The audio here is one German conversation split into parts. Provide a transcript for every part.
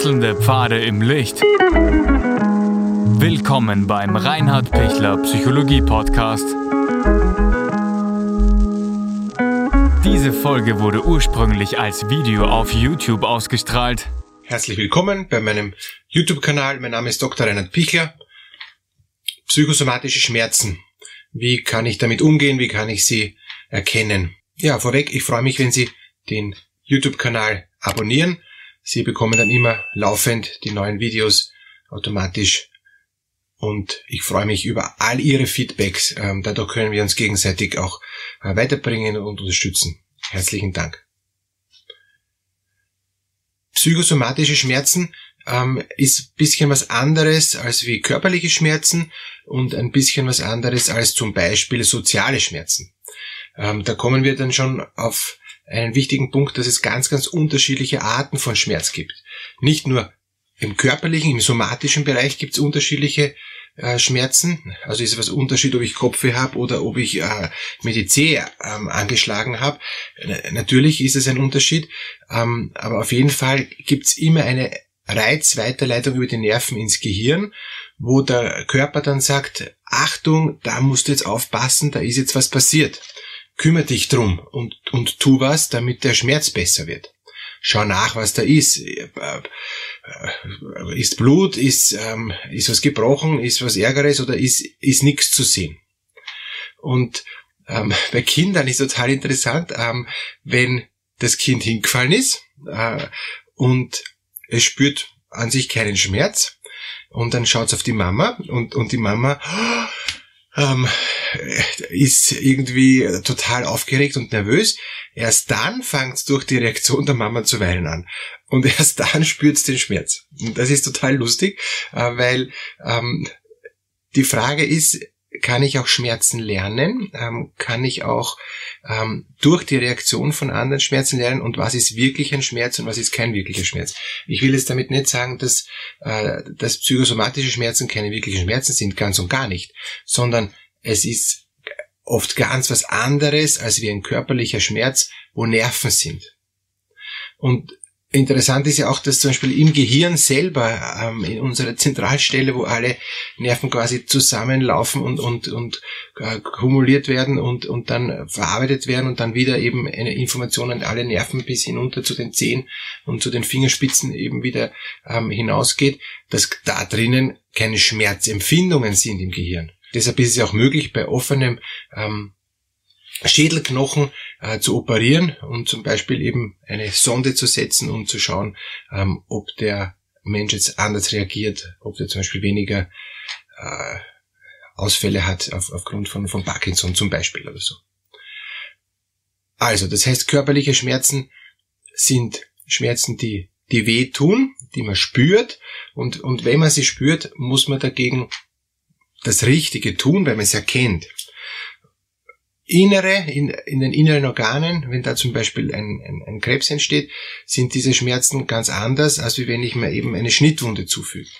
Wechselnde Pfade im Licht. Willkommen beim Reinhard Pichler Psychologie Podcast. Diese Folge wurde ursprünglich als Video auf YouTube ausgestrahlt. Herzlich willkommen bei meinem YouTube-Kanal. Mein Name ist Dr. Reinhard Pichler. Psychosomatische Schmerzen. Wie kann ich damit umgehen? Wie kann ich sie erkennen? Ja, vorweg, ich freue mich, wenn Sie den YouTube-Kanal abonnieren Sie bekommen dann immer laufend die neuen Videos automatisch und ich freue mich über all Ihre Feedbacks. Ähm, dadurch können wir uns gegenseitig auch äh, weiterbringen und unterstützen. Herzlichen Dank. Psychosomatische Schmerzen ähm, ist bisschen was anderes als wie körperliche Schmerzen und ein bisschen was anderes als zum Beispiel soziale Schmerzen. Ähm, da kommen wir dann schon auf einen wichtigen Punkt, dass es ganz, ganz unterschiedliche Arten von Schmerz gibt. Nicht nur im körperlichen, im somatischen Bereich gibt es unterschiedliche äh, Schmerzen. Also ist es was Unterschied, ob ich Kopfweh habe oder ob ich äh, mir die Zehe ähm, angeschlagen habe. Natürlich ist es ein Unterschied, ähm, aber auf jeden Fall gibt es immer eine Reizweiterleitung über die Nerven ins Gehirn, wo der Körper dann sagt, Achtung, da musst du jetzt aufpassen, da ist jetzt was passiert kümmere dich drum und, und tu was, damit der Schmerz besser wird. Schau nach, was da ist. Äh, äh, ist Blut, ist, ähm, ist was gebrochen, ist was Ärgeres oder ist, ist nichts zu sehen. Und ähm, bei Kindern ist total interessant, ähm, wenn das Kind hingefallen ist äh, und es spürt an sich keinen Schmerz und dann schaut es auf die Mama und, und die Mama ähm, ist irgendwie total aufgeregt und nervös. Erst dann fängt durch die Reaktion der Mama zu weinen an. Und erst dann spürt den Schmerz. Und das ist total lustig, äh, weil ähm, die Frage ist, kann ich auch Schmerzen lernen? Ähm, kann ich auch ähm, durch die Reaktion von anderen Schmerzen lernen? Und was ist wirklich ein Schmerz und was ist kein wirklicher Schmerz? Ich will jetzt damit nicht sagen, dass, äh, dass psychosomatische Schmerzen keine wirklichen Schmerzen sind, ganz und gar nicht, sondern es ist oft ganz was anderes als wie ein körperlicher Schmerz, wo Nerven sind. Und Interessant ist ja auch, dass zum Beispiel im Gehirn selber, ähm, in unserer Zentralstelle, wo alle Nerven quasi zusammenlaufen und, und, und äh, kumuliert werden und, und dann verarbeitet werden und dann wieder eben eine Information an alle Nerven bis hinunter zu den Zehen und zu den Fingerspitzen eben wieder ähm, hinausgeht, dass da drinnen keine Schmerzempfindungen sind im Gehirn. Deshalb ist es ja auch möglich, bei offenem ähm, Schädelknochen äh, zu operieren und zum Beispiel eben eine Sonde zu setzen, um zu schauen, ähm, ob der Mensch jetzt anders reagiert, ob der zum Beispiel weniger äh, Ausfälle hat auf, aufgrund von, von Parkinson zum Beispiel oder so. Also, das heißt, körperliche Schmerzen sind Schmerzen, die, die wehtun, die man spürt und, und wenn man sie spürt, muss man dagegen das Richtige tun, weil man es erkennt. Innere, in, in den inneren Organen, wenn da zum Beispiel ein, ein, ein Krebs entsteht, sind diese Schmerzen ganz anders, als wie wenn ich mir eben eine Schnittwunde zufüge.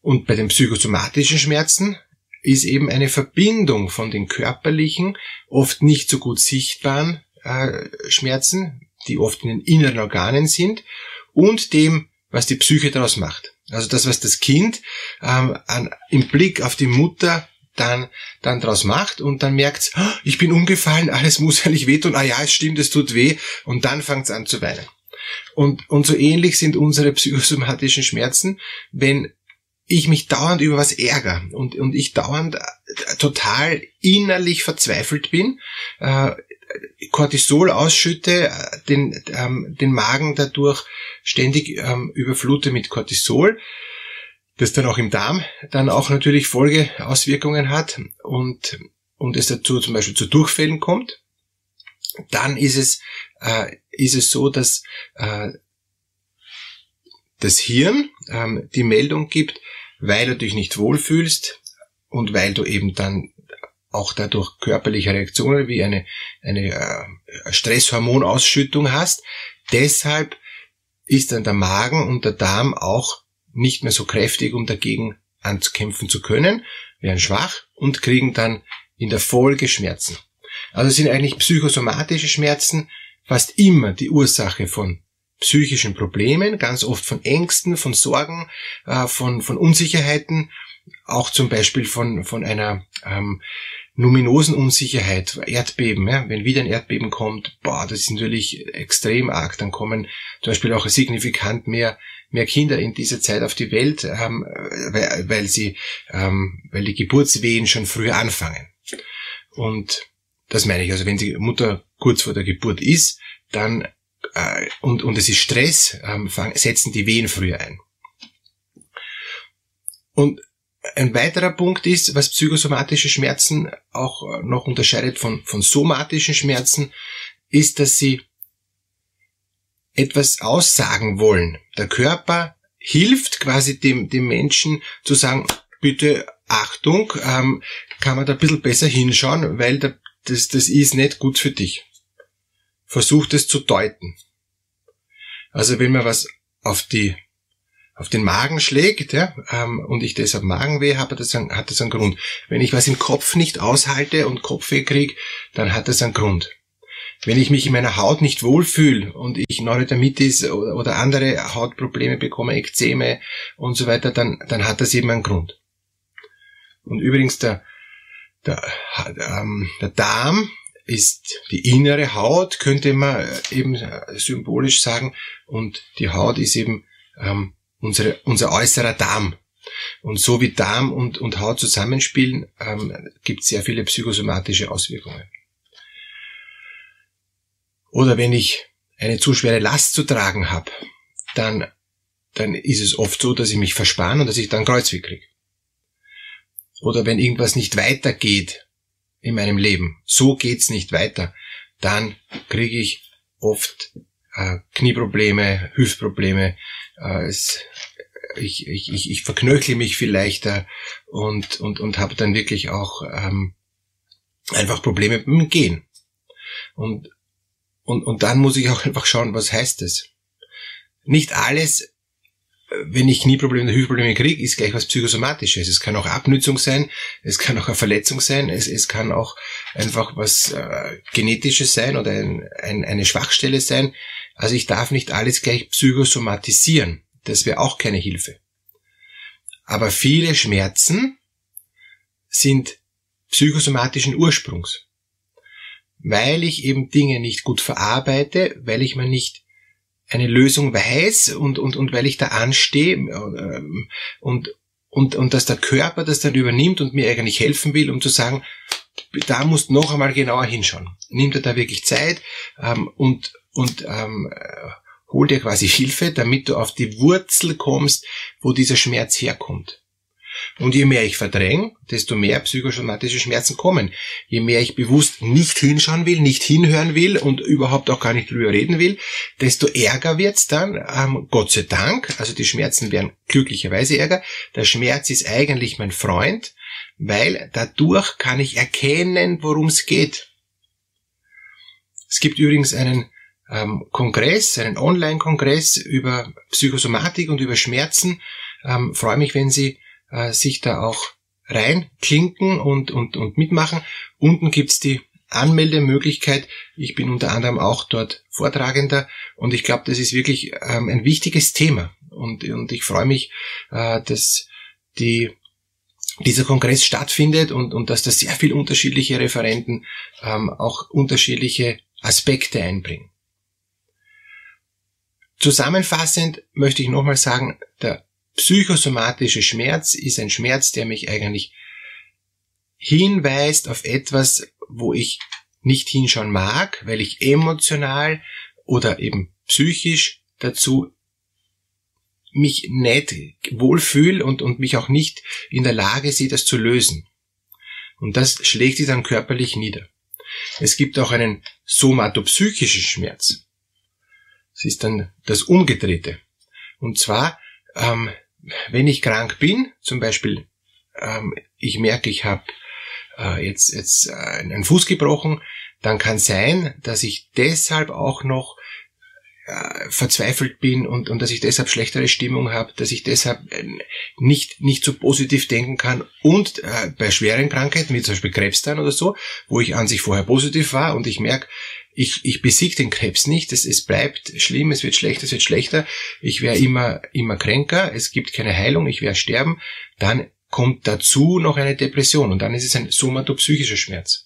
Und bei den psychosomatischen Schmerzen ist eben eine Verbindung von den körperlichen, oft nicht so gut sichtbaren äh, Schmerzen, die oft in den inneren Organen sind, und dem, was die Psyche daraus macht. Also das, was das Kind ähm, an, im Blick auf die Mutter dann, dann draus macht und dann merkt, oh, ich bin umgefallen, alles muss nicht wehtun, ah ja, es stimmt, es tut weh und dann fängt es an zu weinen. Und, und so ähnlich sind unsere psychosomatischen Schmerzen, wenn ich mich dauernd über was ärgere und, und ich dauernd äh, total innerlich verzweifelt bin, äh, Cortisol ausschütte, äh, den, ähm, den Magen dadurch ständig ähm, überflute mit Cortisol, das dann auch im Darm dann auch natürlich Folgeauswirkungen hat und, und es dazu zum Beispiel zu Durchfällen kommt, dann ist es, äh, ist es so, dass äh, das Hirn ähm, die Meldung gibt, weil du dich nicht wohlfühlst und weil du eben dann auch dadurch körperliche Reaktionen wie eine, eine äh, Stresshormonausschüttung hast. Deshalb ist dann der Magen und der Darm auch nicht mehr so kräftig, um dagegen anzukämpfen zu können, werden schwach und kriegen dann in der Folge Schmerzen. Also sind eigentlich psychosomatische Schmerzen fast immer die Ursache von psychischen Problemen, ganz oft von Ängsten, von Sorgen, äh, von, von Unsicherheiten, auch zum Beispiel von, von einer ähm, numinosen Unsicherheit, Erdbeben, ja, wenn wieder ein Erdbeben kommt, boah, das ist natürlich extrem arg, dann kommen zum Beispiel auch signifikant mehr mehr Kinder in dieser Zeit auf die Welt, ähm, weil, weil sie, ähm, weil die Geburtswehen schon früher anfangen. Und das meine ich, also wenn die Mutter kurz vor der Geburt ist, dann äh, und, und es ist Stress, ähm, setzen die Wehen früher ein. Und ein weiterer Punkt ist, was psychosomatische Schmerzen auch noch unterscheidet von, von somatischen Schmerzen, ist, dass sie etwas aussagen wollen. Der Körper hilft quasi dem, dem Menschen zu sagen, bitte Achtung, ähm, kann man da ein bisschen besser hinschauen, weil da, das, das ist nicht gut für dich. Versucht es zu deuten. Also wenn man was auf die auf den Magen schlägt ja, ähm, und ich deshalb Magenweh habe, das ein, hat das einen Grund. Wenn ich was im Kopf nicht aushalte und Kopfweh kriege, dann hat das einen Grund. Wenn ich mich in meiner Haut nicht wohlfühle und ich Neurodermitis oder, andere Hautprobleme bekomme, Ekzeme und so weiter, dann, dann hat das eben einen Grund. Und übrigens der, der, ähm, der Darm ist die innere Haut, könnte man eben symbolisch sagen, und die Haut ist eben ähm, unsere, unser äußerer Darm. Und so wie Darm und, und Haut zusammenspielen, ähm, gibt es sehr viele psychosomatische Auswirkungen. Oder wenn ich eine zu schwere Last zu tragen habe, dann, dann ist es oft so, dass ich mich verspanne und dass ich dann Kreuzweh kriege. Oder wenn irgendwas nicht weitergeht in meinem Leben, so geht's nicht weiter, dann kriege ich oft äh, Knieprobleme, Hüftprobleme, äh, es, ich, ich, ich, ich verknöchle mich viel leichter und, und, und habe dann wirklich auch ähm, einfach Probleme mit dem Gehen. Und, und, und dann muss ich auch einfach schauen, was heißt das? Nicht alles, wenn ich Knieprobleme oder Hüftprobleme kriege, ist gleich was Psychosomatisches. Es kann auch Abnützung sein, es kann auch eine Verletzung sein, es, es kann auch einfach was äh, Genetisches sein oder ein, ein, eine Schwachstelle sein. Also ich darf nicht alles gleich psychosomatisieren. Das wäre auch keine Hilfe. Aber viele Schmerzen sind psychosomatischen Ursprungs. Weil ich eben Dinge nicht gut verarbeite, weil ich mir nicht eine Lösung weiß und, und, und weil ich da anstehe ähm, und, und, und dass der Körper das dann übernimmt und mir eigentlich helfen will, um zu sagen, da musst noch einmal genauer hinschauen. Nimmt er da wirklich Zeit ähm, und, und ähm, hol dir quasi Hilfe, damit du auf die Wurzel kommst, wo dieser Schmerz herkommt. Und je mehr ich verdränge, desto mehr psychosomatische Schmerzen kommen. Je mehr ich bewusst nicht hinschauen will, nicht hinhören will und überhaupt auch gar nicht drüber reden will, desto ärger wird's dann. Ähm, Gott sei Dank, also die Schmerzen werden glücklicherweise ärger. Der Schmerz ist eigentlich mein Freund, weil dadurch kann ich erkennen, worum es geht. Es gibt übrigens einen ähm, Kongress, einen Online-Kongress über Psychosomatik und über Schmerzen. Ähm, freue mich, wenn Sie äh, sich da auch reinklinken und, und, und mitmachen. Unten gibt's die Anmeldemöglichkeit. Ich bin unter anderem auch dort Vortragender und ich glaube, das ist wirklich ähm, ein wichtiges Thema. Und, und ich freue mich, äh, dass die, dieser Kongress stattfindet und, und dass da sehr viel unterschiedliche Referenten ähm, auch unterschiedliche Aspekte einbringen. Zusammenfassend möchte ich nochmal sagen, der psychosomatische Schmerz ist ein Schmerz, der mich eigentlich hinweist auf etwas, wo ich nicht hinschauen mag, weil ich emotional oder eben psychisch dazu mich nicht wohlfühle und, und mich auch nicht in der Lage sehe, das zu lösen. Und das schlägt sich dann körperlich nieder. Es gibt auch einen somatopsychischen Schmerz. Das ist dann das Umgedrehte. Und zwar, ähm, wenn ich krank bin, zum Beispiel, ähm, ich merke, ich habe äh, jetzt, jetzt äh, einen Fuß gebrochen, dann kann sein, dass ich deshalb auch noch äh, verzweifelt bin und, und dass ich deshalb schlechtere Stimmung habe, dass ich deshalb äh, nicht, nicht so positiv denken kann und äh, bei schweren Krankheiten, wie zum Beispiel Krebs dann oder so, wo ich an sich vorher positiv war und ich merke, ich, ich besiege den Krebs nicht, es, es bleibt schlimm, es wird schlechter, es wird schlechter, ich werde immer, immer kränker, es gibt keine Heilung, ich werde sterben, dann kommt dazu noch eine Depression und dann ist es ein somatopsychischer Schmerz.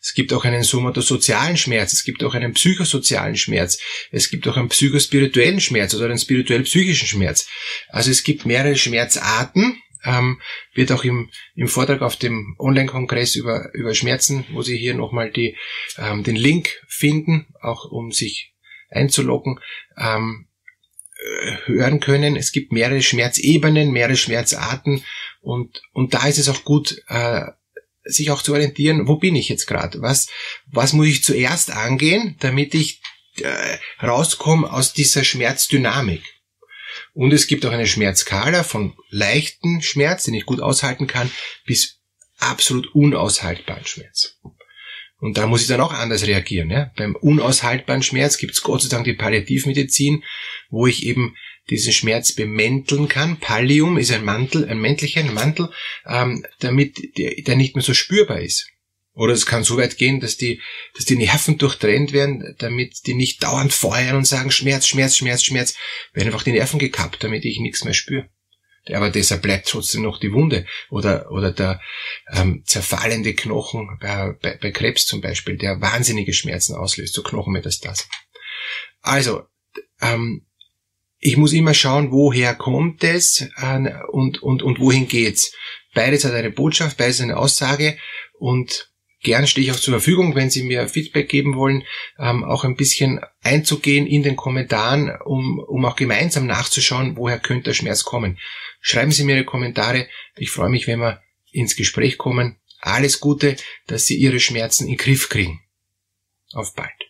Es gibt auch einen somatosozialen Schmerz, es gibt auch einen psychosozialen Schmerz, es gibt auch einen psychospirituellen Schmerz oder einen spirituell-psychischen Schmerz. Also es gibt mehrere Schmerzarten, ähm, wird auch im, im Vortrag auf dem Online-Kongress über, über Schmerzen, wo Sie hier nochmal die, ähm, den Link finden, auch um sich einzuloggen, ähm, äh, hören können. Es gibt mehrere Schmerzebenen, mehrere Schmerzarten und, und da ist es auch gut, äh, sich auch zu orientieren, wo bin ich jetzt gerade? Was, was muss ich zuerst angehen, damit ich äh, rauskomme aus dieser Schmerzdynamik? Und es gibt auch eine Schmerzskala von leichten Schmerz, den ich gut aushalten kann, bis absolut unaushaltbaren Schmerz. Und da muss ich dann auch anders reagieren. Ja? Beim unaushaltbaren Schmerz gibt es Gott sei Dank die Palliativmedizin, wo ich eben diesen Schmerz bemänteln kann. Pallium ist ein Mantel, ein Mäntelchen, ein Mantel, ähm, damit der, der nicht mehr so spürbar ist. Oder es kann so weit gehen, dass die, dass die Nerven durchtrennt werden, damit die nicht dauernd feuern und sagen Schmerz, Schmerz, Schmerz, Schmerz. Werden einfach die Nerven gekappt, damit ich nichts mehr spüre. Aber deshalb bleibt trotzdem noch die Wunde oder, oder der ähm, zerfallende Knochen bei, bei, bei Krebs zum Beispiel, der wahnsinnige Schmerzen auslöst, so Knochenmetastasen. Also, ähm, ich muss immer schauen, woher kommt es und, und, und wohin geht's. Beides hat eine Botschaft, beides eine Aussage und Gern stehe ich auch zur Verfügung, wenn Sie mir Feedback geben wollen, ähm, auch ein bisschen einzugehen in den Kommentaren, um, um auch gemeinsam nachzuschauen, woher könnte der Schmerz kommen. Schreiben Sie mir Ihre Kommentare. Ich freue mich, wenn wir ins Gespräch kommen. Alles Gute, dass Sie Ihre Schmerzen in den Griff kriegen. Auf bald.